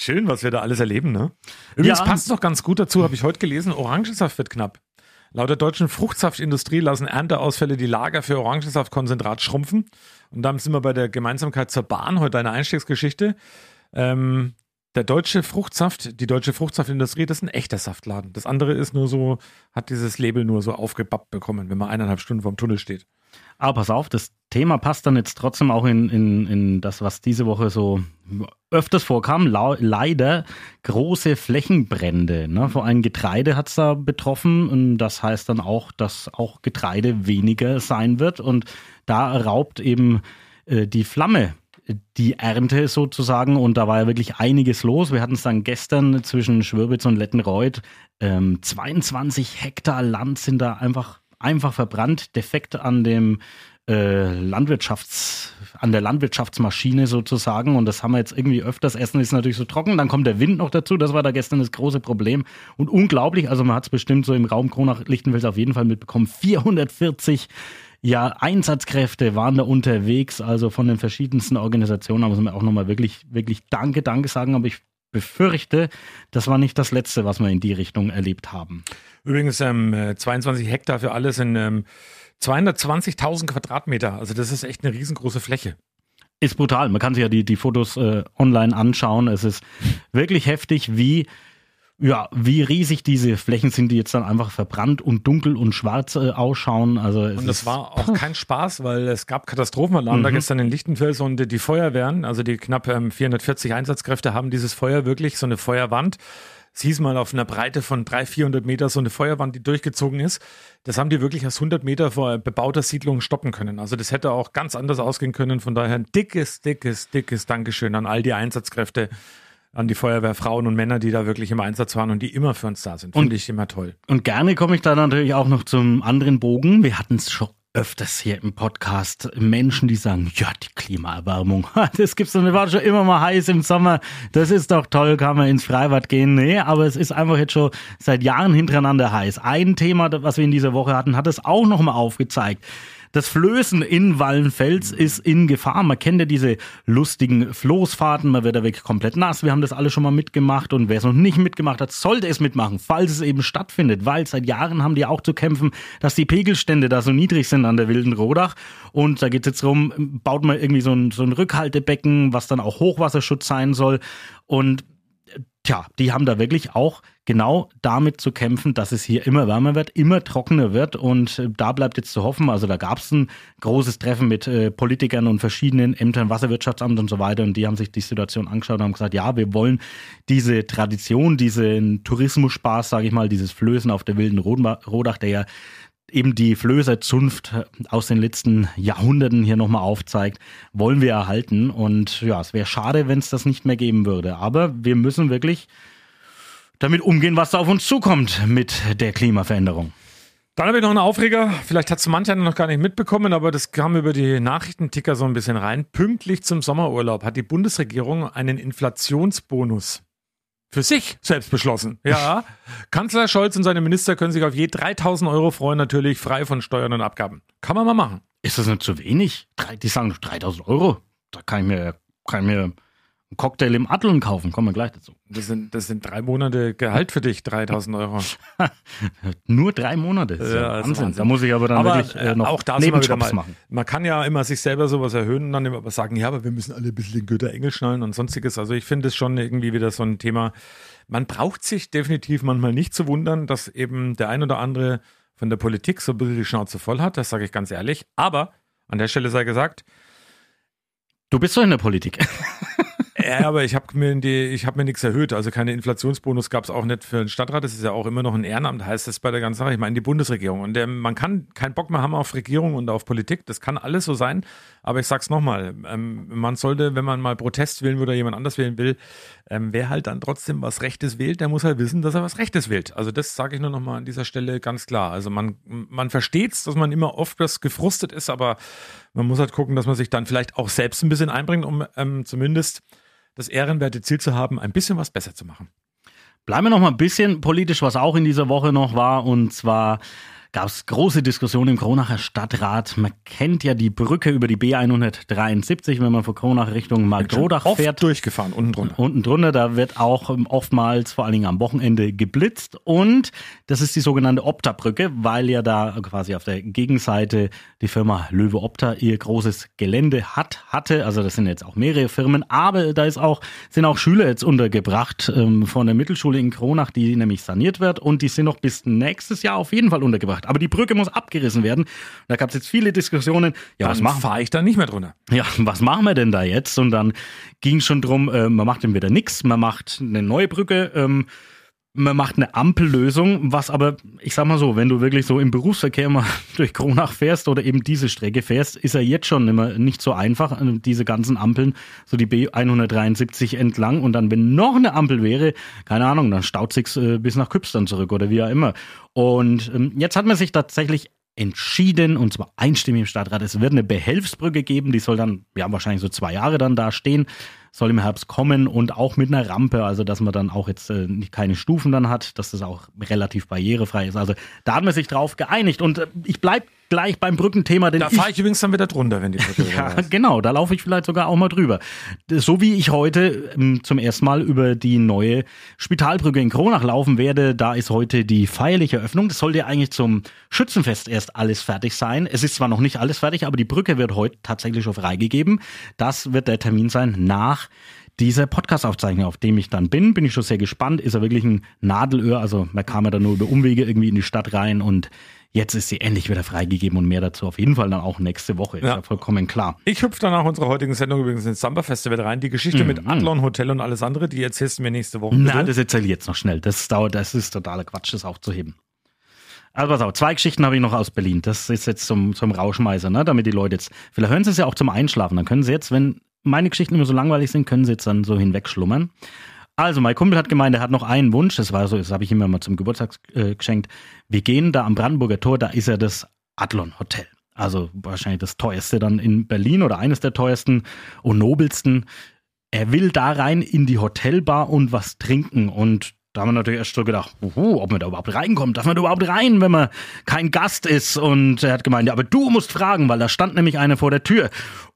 Schön, was wir da alles erleben, ne? Übrigens Ja. passt noch ganz gut dazu, habe ich heute gelesen, Orangensaft wird knapp. Laut der deutschen Fruchtsaftindustrie lassen Ernteausfälle die Lager für Orangensaftkonzentrat schrumpfen. Und damit sind wir bei der Gemeinsamkeit zur Bahn, heute eine Einstiegsgeschichte. Ähm, der deutsche Fruchtsaft, die deutsche Fruchtsaftindustrie, das ist ein echter Saftladen. Das andere ist nur so, hat dieses Label nur so aufgebappt bekommen, wenn man eineinhalb Stunden vorm Tunnel steht. Aber pass auf, das Thema passt dann jetzt trotzdem auch in, in, in das, was diese Woche so öfters vorkam. Leider große Flächenbrände. Ne? Vor allem Getreide hat es da betroffen. Und das heißt dann auch, dass auch Getreide weniger sein wird. Und da raubt eben äh, die Flamme die Ernte sozusagen und da war ja wirklich einiges los. Wir hatten es dann gestern zwischen Schwörbitz und Lettenreuth. Ähm, 22 Hektar Land sind da einfach, einfach verbrannt, defekt an dem äh, Landwirtschafts, an der Landwirtschaftsmaschine sozusagen und das haben wir jetzt irgendwie öfters. Essen ist natürlich so trocken, dann kommt der Wind noch dazu, das war da gestern das große Problem und unglaublich, also man hat es bestimmt so im Raum Kronach-Lichtenfels auf jeden Fall mitbekommen, 440 ja, Einsatzkräfte waren da unterwegs, also von den verschiedensten Organisationen. Da muss man auch nochmal wirklich, wirklich Danke, Danke sagen. Aber ich befürchte, das war nicht das Letzte, was wir in die Richtung erlebt haben. Übrigens, ähm, äh, 22 Hektar für alles in ähm, 220.000 Quadratmeter. Also das ist echt eine riesengroße Fläche. Ist brutal. Man kann sich ja die, die Fotos äh, online anschauen. Es ist wirklich heftig, wie, ja, wie riesig diese Flächen sind, die jetzt dann einfach verbrannt und dunkel und schwarz äh, ausschauen. Also Und das war auch <laughs> kein Spaß, weil es gab Katastrophenalarm da Mhm. gestern in Lichtenfels und die Feuerwehren, also die knapp ähm, 440 Einsatzkräfte haben dieses Feuer wirklich, so eine Feuerwand. Es hieß mal auf einer Breite von 300, 400 Meter so eine Feuerwand, die durchgezogen ist. Das haben die wirklich aus 100 Meter vor bebauter Siedlung stoppen können. Also das hätte auch ganz anders ausgehen können. Von daher ein dickes, dickes, dickes Dankeschön an all die Einsatzkräfte, an die Feuerwehrfrauen und Männer, die da wirklich im Einsatz waren und die immer für uns da sind. Finde ich immer toll. Und gerne komme ich da natürlich auch noch zum anderen Bogen. Wir hatten es schon öfters hier im Podcast. Menschen, die sagen, ja, die Klimaerwärmung, <laughs> das gibt's doch nicht, war schon immer mal heiß im Sommer. Das ist doch toll, kann man ins Freibad gehen. Nee, aber es ist einfach jetzt schon seit Jahren hintereinander heiß. Ein Thema, was wir in dieser Woche hatten, hat es auch nochmal aufgezeigt. Das Flößen in Wallenfels ist in Gefahr. Man kennt ja diese lustigen Floßfahrten, man wird da wirklich komplett nass. Wir haben das alle schon mal mitgemacht und wer es noch nicht mitgemacht hat, sollte es mitmachen, falls es eben stattfindet, weil seit Jahren haben die auch zu kämpfen, dass die Pegelstände da so niedrig sind an der Wilden Rodach. Und da geht es jetzt darum, baut man irgendwie so ein, so ein Rückhaltebecken, was dann auch Hochwasserschutz sein soll. Und Tja, die haben da wirklich auch genau damit zu kämpfen, dass es hier immer wärmer wird, immer trockener wird. Und äh, da bleibt jetzt zu hoffen, also da gab es ein großes Treffen mit äh, Politikern und verschiedenen Ämtern, Wasserwirtschaftsamt und so weiter. Und die haben sich die Situation angeschaut und haben gesagt, ja, wir wollen diese Tradition, diesen Tourismusspaß, sage ich mal, dieses Flößen auf der wilden Rodach, der ja eben die Flößerzunft aus den letzten Jahrhunderten hier nochmal aufzeigt, wollen wir erhalten. Und ja, es wäre schade, wenn es das nicht mehr geben würde. Aber wir müssen wirklich damit umgehen, was da auf uns zukommt mit der Klimaveränderung. Dann habe ich noch einen Aufreger. Vielleicht hat es mancher noch gar nicht mitbekommen, aber das kam über die Nachrichtenticker so ein bisschen rein. Pünktlich zum Sommerurlaub hat die Bundesregierung einen Inflationsbonus für sich selbst beschlossen. Ja, <laughs> Kanzler Scholz und seine Minister können sich auf je 3000 Euro freuen, natürlich frei von Steuern und Abgaben. Kann man mal machen. Ist das nicht zu wenig? Die sagen doch 3000 Euro. Da kann ich mir, kann ich mir einen Cocktail im Adlon kaufen. Kommen wir gleich dazu. Das sind, das sind drei Monate Gehalt für dich, 3000 Euro. <laughs> Nur drei Monate. Das ist ja, Ja, Wahnsinn. Wahnsinn. Da muss ich aber dann aber wirklich äh, äh, noch auch Nebenjobs mal, machen. Man kann ja immer sich selber sowas erhöhen und dann immer sagen, ja, aber wir müssen alle ein bisschen den Güterengel schnallen und sonstiges. Also ich finde es schon irgendwie wieder so ein Thema. Man braucht sich definitiv manchmal nicht zu wundern, dass eben der ein oder andere von der Politik so ein bisschen die Schnauze voll hat. Das sage ich ganz ehrlich. Aber an der Stelle sei gesagt, Du bist doch in der Politik. <laughs> ja, aber ich habe mir die, ich habe mir nichts erhöht. Also keine Inflationsbonus gab es auch nicht für den Stadtrat. Das ist ja auch immer noch ein Ehrenamt, heißt das bei der ganzen Sache. Ich meine die Bundesregierung. Und ähm, man kann keinen Bock mehr haben auf Regierung und auf Politik. Das kann alles so sein. Aber ich sag's nochmal, ähm, man sollte, wenn man mal Protest wählen will oder jemand anders wählen will, ähm, wer halt dann trotzdem was Rechtes wählt, der muss halt wissen, dass er was Rechtes wählt. Also das sage ich nur nochmal an dieser Stelle ganz klar. Also man, man versteht's, dass man immer oft das gefrustet ist, aber man muss halt gucken, dass man sich dann vielleicht auch selbst ein bisschen einbringt, um ähm, zumindest das ehrenwerte Ziel zu haben, ein bisschen was besser zu machen. Bleiben wir noch mal ein bisschen politisch, was auch in dieser Woche noch war. Und zwar gab es große Diskussionen im Kronacher Stadtrat. Man kennt ja die Brücke über die B173, wenn man von Kronach Richtung Markrodach Oft fährt. durchgefahren, unten drunter. Unten drunter, da wird auch ähm, oftmals, vor allen Dingen am Wochenende, geblitzt. Und das ist die sogenannte Opta-Brücke, weil ja da quasi auf der Gegenseite die Firma Löwe Opta ihr großes Gelände hat, hatte. Also das sind jetzt auch mehrere Firmen, aber da ist auch, sind auch Schüler jetzt untergebracht ähm, von der Mittelschule in Kronach, die nämlich saniert wird und die sind noch bis nächstes Jahr auf jeden Fall untergebracht. Aber die Brücke muss abgerissen werden. Da gab es jetzt viele Diskussionen. Ja, was Dann machen fahre ich da nicht mehr drunter. ja, <laughs> was machen wir denn da jetzt? Und dann ging schon drum, äh, man macht dann wieder nichts, man macht eine neue Brücke, ähm, man macht eine Ampellösung, was aber, ich sag mal so, wenn du wirklich so im Berufsverkehr mal <laughs> durch Kronach fährst oder eben diese Strecke fährst, ist er jetzt schon immer nicht so einfach, äh, diese ganzen Ampeln, so die B173 entlang. Und dann, wenn noch eine Ampel wäre, keine Ahnung, dann staut sich's äh, bis nach Küpstern zurück oder wie auch immer. Und ähm, jetzt hat man sich tatsächlich entschieden, und zwar einstimmig im Stadtrat, es wird eine Behelfsbrücke geben, die soll dann, ja, wahrscheinlich so zwei Jahre dann da stehen, soll im Herbst kommen und auch mit einer Rampe, also dass man dann auch jetzt äh, keine Stufen dann hat, dass das auch relativ barrierefrei ist. Also da hat man sich drauf geeinigt und äh, ich bleib gleich beim Brückenthema, denn Da fahre ich übrigens dann wieder drunter, wenn die <laughs> Brücke ja, genau, da laufe ich vielleicht sogar auch mal drüber. So wie ich heute ähm, zum ersten Mal über die neue Spitalbrücke in Kronach laufen werde, da ist heute die feierliche Eröffnung. Das sollte ja eigentlich zum Schützenfest erst alles fertig sein. Es ist zwar noch nicht alles fertig, aber die Brücke wird heute tatsächlich schon freigegeben. Das wird der Termin sein nach dieser Podcast-Aufzeichnung, auf dem ich dann bin, bin ich schon sehr gespannt. Ist er wirklich ein Nadelöhr? Also man kam ja dann nur über Umwege irgendwie in die Stadt rein und jetzt ist sie endlich wieder freigegeben und mehr dazu auf jeden Fall dann auch nächste Woche. Ist Ja. ja vollkommen klar. Ich hüpfe dann nach unserer heutigen Sendung übrigens ins Samba Festival rein. Die Geschichte mit Adlon Hotel und alles andere, die erzählst du mir nächste Woche. Na, bitte. das erzähle ich jetzt noch schnell. Das dauert, das ist totaler Quatsch, das aufzuheben. Also pass auf, zwei Geschichten habe ich noch aus Berlin. Das ist jetzt zum, zum Rauschmeißer, ne? damit die Leute jetzt, vielleicht hören sie es ja auch zum Einschlafen. Dann können sie jetzt, wenn meine Geschichten immer so langweilig sind, können sie jetzt dann so hinwegschlummern. Also, mein Kumpel hat gemeint, er hat noch einen Wunsch. Das war so, das habe ich ihm mal zum Geburtstag äh, geschenkt. Wir gehen da am Brandenburger Tor, da ist ja das Adlon Hotel. Also wahrscheinlich das teuerste dann in Berlin oder eines der teuersten und nobelsten. Er will da rein in die Hotelbar und was trinken. Und da haben wir natürlich erst so gedacht, uhu, ob man da überhaupt reinkommt. Darf man da überhaupt rein, wenn man kein Gast ist? Und er hat gemeint, ja, aber du musst fragen, weil da stand nämlich einer vor der Tür.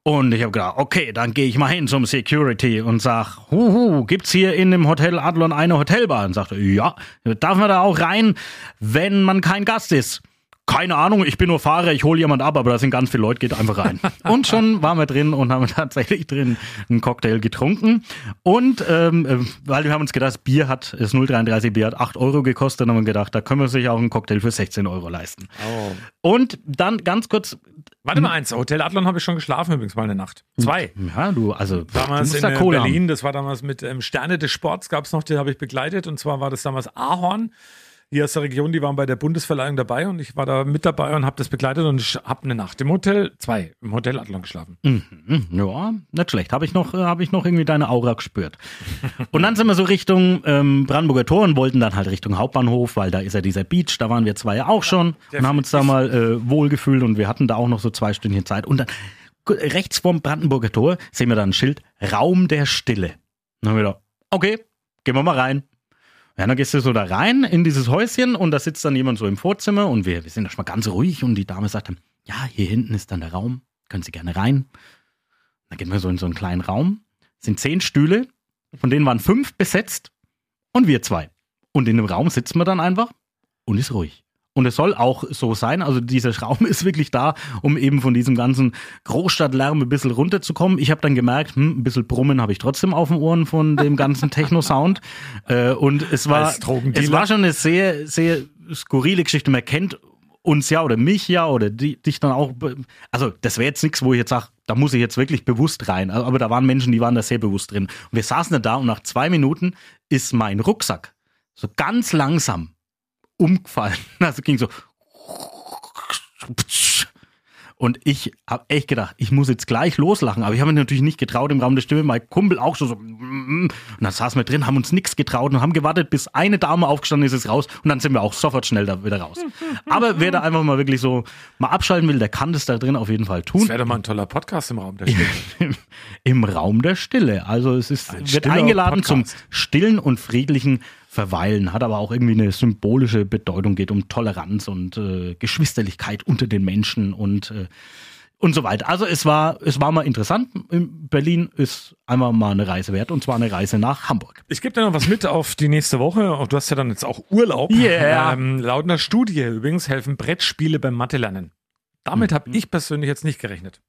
Und ich habe gedacht, okay, dann gehe ich mal hin zum Security und sag, huhu, gibt's hier in dem Hotel Adlon eine Hotelbar? Und sagte, ja, darf man da auch rein, wenn man kein Gast ist? Keine Ahnung, ich bin nur Fahrer, ich hole jemand ab, aber da sind ganz viele Leute, geht einfach rein. <laughs> Und schon waren wir drin und haben <laughs> tatsächlich drin einen Cocktail getrunken. Und ähm, äh, weil wir haben uns gedacht, Bier hat, das 033 Bier hat 8 Euro gekostet, haben wir gedacht, da können wir sich auch einen Cocktail für 16 Euro leisten. Und dann ganz kurz, Warte mal eins, Hotel Adlon habe ich schon geschlafen übrigens mal eine Nacht. Zwei. ja, du, also Damals du in da äh, Berlin, haben. das war damals mit ähm, Sterne des Sports, gab es noch, den habe ich begleitet und zwar war das damals Ahorn. Hier aus der Region, die waren bei der Bundesverleihung dabei und ich war da mit dabei und habe das begleitet und ich habe eine Nacht im Hotel, zwei, im Hotel Adlon geschlafen. Mhm, ja, nicht schlecht. Habe ich noch, äh, habe ich noch irgendwie deine Aura gespürt. Und dann sind wir so Richtung ähm, Brandenburger Tor und wollten dann halt Richtung Hauptbahnhof, weil da ist ja dieser Beach. Da waren wir zwei ja auch schon und haben uns da mal äh, wohlgefühlt und wir hatten da auch noch so zwei Stündchen Zeit. Und dann rechts vorm Brandenburger Tor sehen wir da ein Schild Raum der Stille. Dann haben wir gedacht, okay, gehen wir mal rein. Ja, dann gehst du so da rein in dieses Häuschen und da sitzt dann jemand so im Vorzimmer und wir, wir sind erstmal ganz ruhig und die Dame sagt dann, ja, hier hinten ist dann der Raum, können Sie gerne rein. Dann gehen wir so in so einen kleinen Raum, sind zehn Stühle, von denen waren fünf besetzt und wir zwei. Und in dem Raum sitzen wir dann einfach und ist ruhig. Und es soll auch so sein, also dieser Raum <laughs> ist wirklich da, um eben von diesem ganzen Großstadtlärm ein bisschen runterzukommen. Ich habe dann gemerkt, hm, ein bisschen Brummen habe ich trotzdem auf den Ohren von dem ganzen Techno-Sound. <laughs> Äh, und es war, es war schon eine sehr, sehr skurrile Geschichte. Man kennt uns ja oder mich ja oder die, dich dann auch. Also das wäre jetzt nichts, wo ich jetzt sage, da muss ich jetzt wirklich bewusst rein. Aber da waren Menschen, die waren da sehr bewusst drin. Und wir saßen da und nach zwei Minuten ist mein Rucksack so ganz langsam umgefallen. <laughs> Also ging so. Und ich habe echt gedacht, ich muss jetzt gleich loslachen. Aber ich habe mich natürlich nicht getraut im Raum der Stimme. Mein Kumpel auch schon so. Und dann saßen wir drin, haben uns nichts getraut und haben gewartet, bis eine Dame aufgestanden ist, ist raus. Und dann sind wir auch sofort schnell da wieder raus. <laughs> Aber wer da einfach mal wirklich so mal abschalten will, der kann das da drin auf jeden Fall Das tun. wäre doch mal ein toller Podcast im Raum der Stille. Im, <laughs> Im Raum der Stille. Also es ist, Ein wird eingeladen Podcast. zum stillen und friedlichen Verweilen, hat aber auch irgendwie eine symbolische Bedeutung, geht um Toleranz und äh, Geschwisterlichkeit unter den Menschen und äh, und so weiter. Also es war, es war mal interessant. In Berlin ist einmal mal eine Reise wert und zwar eine Reise nach Hamburg. Ich gebe dir noch was mit auf die nächste Woche. Du hast ja dann jetzt auch Urlaub. Yeah. Ähm, laut einer Studie übrigens helfen Brettspiele beim Mathe-Lernen. Damit habe ich persönlich jetzt nicht gerechnet.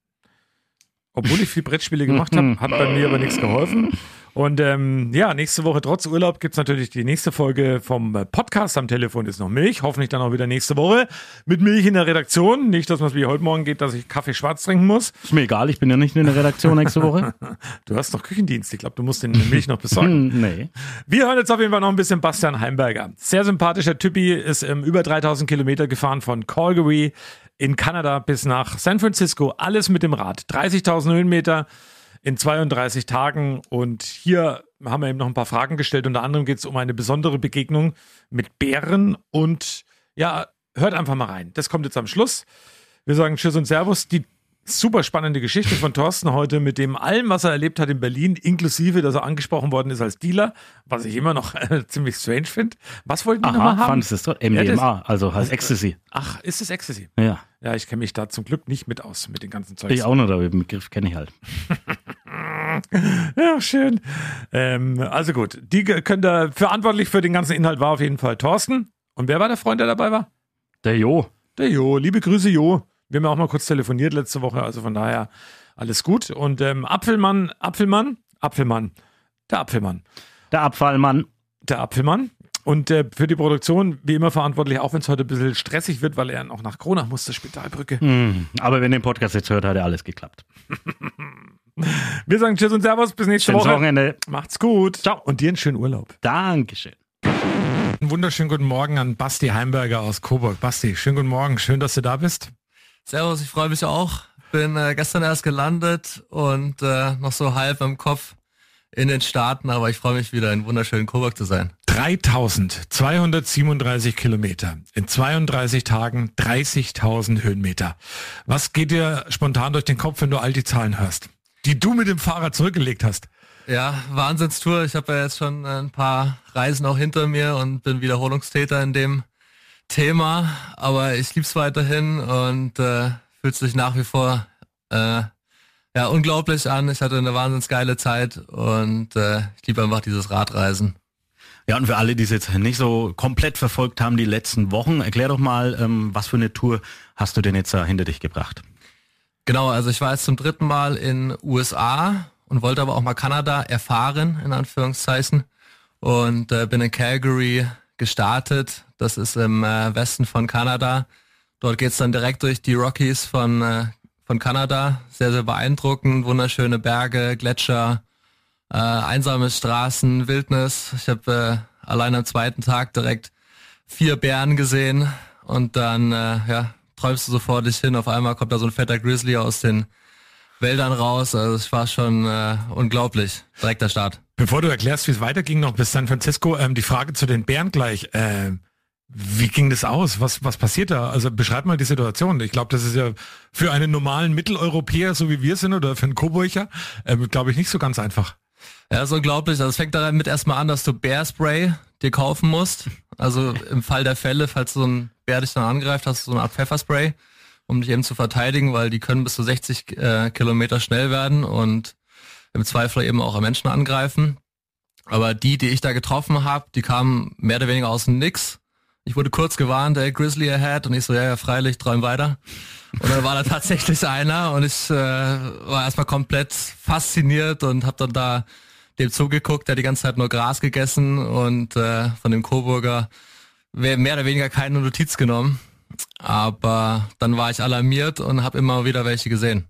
Obwohl ich viel Brettspiele gemacht habe, hat bei mir aber nichts geholfen. Und ähm, ja, nächste Woche trotz Urlaub gibt's natürlich die nächste Folge vom äh, Podcast. Am Telefon ist noch Milch. Hoffentlich dann auch wieder nächste Woche mit Milch in der Redaktion. Nicht, dass man es wie heute Morgen geht, dass ich Kaffee schwarz trinken muss. Ist mir egal, ich bin ja nicht in der Redaktion nächste Woche. <laughs> Du hast noch Küchendienst. Ich glaube, du musst den Milch noch besorgen. <laughs> Nee. Wir hören jetzt auf jeden Fall noch ein bisschen Bastian Heimberger. Sehr sympathischer Typi, ist ähm, über 3000 Kilometer gefahren von Calgary in Kanada bis nach San Francisco. Alles mit dem Rad. 30.000 Höhenmeter in 32 Tagen. Und hier haben wir ihm noch ein paar Fragen gestellt. Unter anderem geht es um eine besondere Begegnung mit Bären. Und ja, hört einfach mal rein. Das kommt jetzt am Schluss. Wir sagen Tschüss und Servus. Die super spannende Geschichte von Thorsten heute mit dem allem, was er erlebt hat in Berlin, inklusive, dass er angesprochen worden ist als Dealer, was ich immer noch äh, <laughs> ziemlich strange finde. Was wollten die nochmal haben? fandest du es doch? Ja, MDMA, also heißt Ecstasy. Ach, ist es Ecstasy? Ja. Ja, ich kenne mich da zum Glück nicht mit aus, mit den ganzen Zeugs. Ich auch nicht, aber den Begriff kenne ich halt. <laughs> Ja, schön. Ähm, also gut, die könnt ihr, verantwortlich für den ganzen Inhalt war auf jeden Fall Thorsten. Und wer war der Freund, der dabei war? Der Jo. Der Jo. Liebe Grüße, Jo. Wir haben ja auch mal kurz telefoniert letzte Woche, also von daher alles gut. Und ähm, Apfelmann, Apfelmann, Apfelmann, der Apfelmann, Der Abfallmann. der Apfelmann. Und äh, für die Produktion, wie immer verantwortlich, auch wenn es heute ein bisschen stressig wird, weil er noch nach Kronach musste, Spitalbrücke. Hm, aber wenn ihr den Podcast jetzt hört, hat ja alles geklappt. <laughs> Wir sagen Tschüss und Servus, bis nächste Schönes Woche. Wochenende. Macht's gut. Ciao. Und dir einen schönen Urlaub. Dankeschön. Einen wunderschönen guten Morgen an Basti Heimberger aus Coburg. Basti, schönen guten Morgen. Schön, dass du da bist. Servus, ich freue mich auch. Bin äh, gestern erst gelandet und äh, noch so halb im Kopf in den Staaten, aber ich freue mich wieder in wunderschönen Coburg zu sein. 3237 Kilometer. In 32 Tagen 30.000 Höhenmeter. Was geht dir spontan durch den Kopf, wenn du all die Zahlen hörst? Die du mit dem Fahrrad zurückgelegt hast. Ja, Wahnsinnstour. Ich habe ja jetzt schon ein paar Reisen auch hinter mir und bin Wiederholungstäter in dem Thema, aber ich lieb's weiterhin und äh, fühlt sich nach wie vor äh, ja unglaublich an. Ich hatte eine wahnsinns geile Zeit und äh, ich liebe einfach dieses Radreisen. Ja, und für alle, die es jetzt nicht so komplett verfolgt haben, die letzten Wochen, erklär doch mal, ähm, was für eine Tour hast du denn jetzt da hinter dich gebracht? Genau, also ich war jetzt zum dritten Mal in USA und wollte aber auch mal Kanada erfahren, in Anführungszeichen. Und äh, bin in Calgary gestartet. Das ist im äh, Westen von Kanada. Dort geht's dann direkt durch die Rockies von, äh, von Kanada. Sehr, sehr beeindruckend. Wunderschöne Berge, Gletscher, äh, einsame Straßen, Wildnis. Ich habe äh, allein am zweiten Tag direkt vier Bären gesehen und dann äh, ja, träumst du so vor dich hin. Auf einmal kommt da so ein fetter Grizzly aus den Wäldern raus. Also es war schon äh, unglaublich. Direkter Start. Bevor du erklärst, wie es weiterging, noch bis San Francisco, ähm, die Frage zu den Bären gleich. Ähm, wie ging das aus? Was, was passiert da? Also beschreib mal die Situation. Ich glaube, das ist ja für einen normalen Mitteleuropäer, so wie wir sind, oder für einen Coburger, ähm, glaube ich, nicht so ganz einfach. Ja, ist unglaublich. Also es fängt damit erstmal an, dass du Bärspray dir kaufen musst. Also im Fall der Fälle, falls so ein Bär dich dann angreift, hast du so eine Art Pfefferspray, um dich eben zu verteidigen, weil die können bis zu 60 äh, Kilometer schnell werden und im Zweifel eben auch Menschen angreifen. Aber die, die ich da getroffen habe, die kamen mehr oder weniger aus dem Nix. Ich wurde kurz gewarnt, der Grizzly ahead und ich so, ja, ja, freilich, träum weiter. Und dann war da <laughs> tatsächlich einer und ich äh, war erstmal komplett fasziniert und habe dann da dem zugeguckt, der die ganze Zeit nur Gras gegessen und äh, von dem Coburger mehr oder weniger keine Notiz genommen. Aber dann war ich alarmiert und habe immer wieder welche gesehen.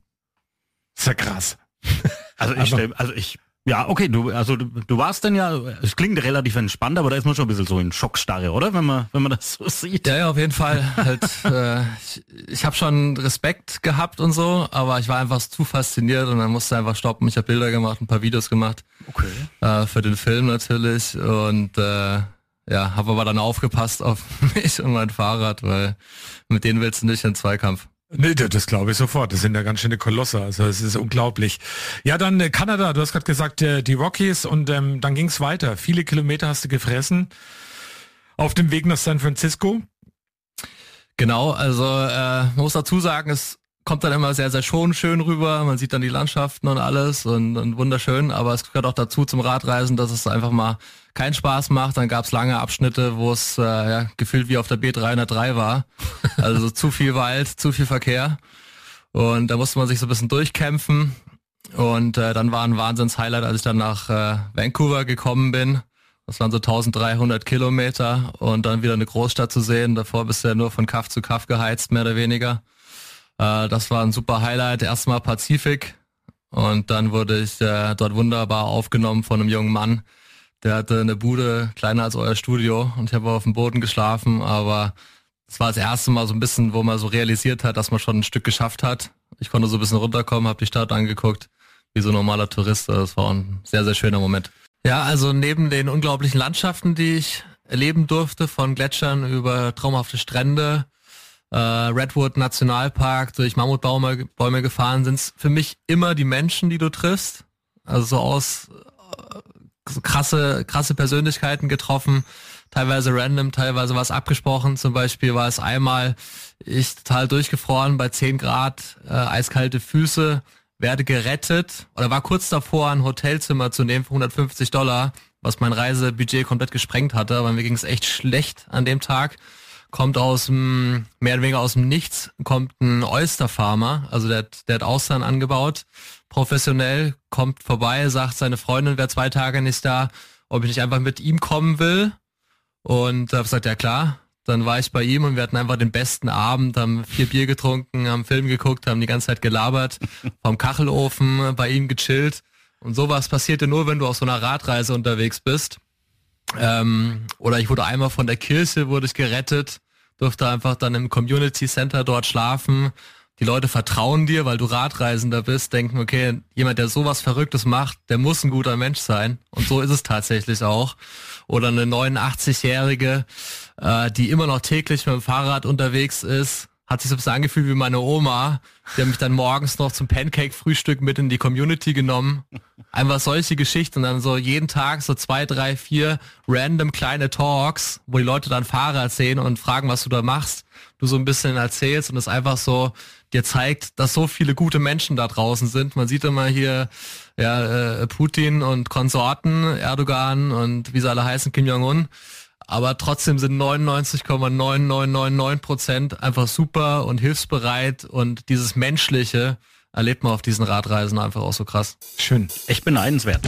Ist ja krass. Also ich, <laughs> stell, also ich, ja, okay, du, also du, du warst dann ja, es klingt relativ entspannt, aber da ist man schon ein bisschen so in Schockstarre, oder? Wenn man, wenn man das so sieht. Ja, ja, auf jeden Fall. Halt, <laughs> äh, ich ich habe schon Respekt gehabt und so, aber ich war einfach zu fasziniert und dann musste einfach stoppen. Ich habe Bilder gemacht, ein paar Videos gemacht. Okay. Äh, für den Film natürlich und äh, ja, habe aber dann aufgepasst auf <laughs> mich und mein Fahrrad, weil mit denen willst du nicht in den Zweikampf. Nee, das, glaube ich sofort. Das sind ja ganz schöne Kolosse. Also es ist unglaublich. Ja, dann äh, Kanada. Du hast gerade gesagt, äh, die Rockies und ähm, dann ging es weiter. Viele Kilometer hast du gefressen auf dem Weg nach San Francisco. Genau, also äh, man muss dazu sagen, es kommt dann immer sehr, sehr schon schön rüber. Man sieht dann die Landschaften und alles und, und wunderschön, aber es gehört auch dazu zum Radreisen, dass es einfach mal keinen Spaß macht. Dann gab es lange Abschnitte, wo es äh, ja, gefühlt wie auf der B303 war. Also zu viel Wald, zu viel Verkehr. Und da musste man sich so ein bisschen durchkämpfen. Und äh, dann war ein Wahnsinns-Highlight, als ich dann nach äh, Vancouver gekommen bin. Das waren so 1300 Kilometer und dann wieder eine Großstadt zu sehen. Davor bist du ja nur von Kaff zu Kaff geheizt, mehr oder weniger. Äh, das war ein super Highlight. Erstmal Pazifik und dann wurde ich äh, dort wunderbar aufgenommen von einem jungen Mann. Der hatte eine Bude kleiner als euer Studio und ich habe auf dem Boden geschlafen, aber es war das erste Mal so ein bisschen, wo man so realisiert hat, dass man schon ein Stück geschafft hat. Ich konnte so ein bisschen runterkommen, habe die Stadt angeguckt, wie so ein normaler Tourist. Das war ein sehr, sehr schöner Moment. Ja, also neben den unglaublichen Landschaften, die ich erleben durfte, von Gletschern über traumhafte Strände, äh, Redwood Nationalpark, durch Mammutbäume Bäume gefahren, sind es für mich immer die Menschen, die du triffst. Also so aus äh, krasse, krasse Persönlichkeiten getroffen, teilweise random, teilweise was abgesprochen. Zum Beispiel war es einmal, ich total durchgefroren bei 10 Grad, äh, eiskalte Füße, werde gerettet oder war kurz davor, ein Hotelzimmer zu nehmen für 150 Dollar, was mein Reisebudget komplett gesprengt hatte, aber mir ging es echt schlecht an dem Tag. Kommt aus dem, mehr oder weniger aus dem Nichts, kommt ein Oysterfarmer, also der, hat- der hat Austern angebaut, professionell, kommt vorbei, sagt, seine Freundin wäre zwei Tage nicht da, ob ich nicht einfach mit ihm kommen will. Und da gesagt, ja klar. Dann war ich bei ihm und wir hatten einfach den besten Abend, haben vier Bier getrunken, haben Film geguckt, haben die ganze Zeit gelabert, <laughs> vom Kachelofen bei ihm gechillt. Und sowas passiert ja nur, wenn du auf so einer Radreise unterwegs bist. Ähm, oder ich wurde einmal von der Kirche, wurde ich gerettet, durfte einfach dann im Community Center dort schlafen. Die Leute vertrauen dir, weil du Radreisender bist, denken, okay, jemand, der sowas Verrücktes macht, der muss ein guter Mensch sein. Und so ist es tatsächlich auch. Oder eine 89-Jährige, äh, die immer noch täglich mit dem Fahrrad unterwegs ist, hat sich so ein bisschen angefühlt wie meine Oma. Die hat mich dann morgens noch zum Pancake-Frühstück mit in die Community genommen. Einfach solche Geschichten und dann so jeden Tag so zwei, drei, vier random kleine Talks, wo die Leute dann Fahrrad sehen und fragen, was du da machst. Du so ein bisschen erzählst und es einfach so dir zeigt, dass so viele gute Menschen da draußen sind. Man sieht immer hier ja, äh, Putin und Konsorten, Erdogan und wie sie alle heißen, Kim Jong-un. Aber trotzdem sind 99,9999 Prozent einfach super und hilfsbereit und dieses Menschliche erlebt man auf diesen Radreisen einfach auch so krass. Schön. Echt beneidenswert.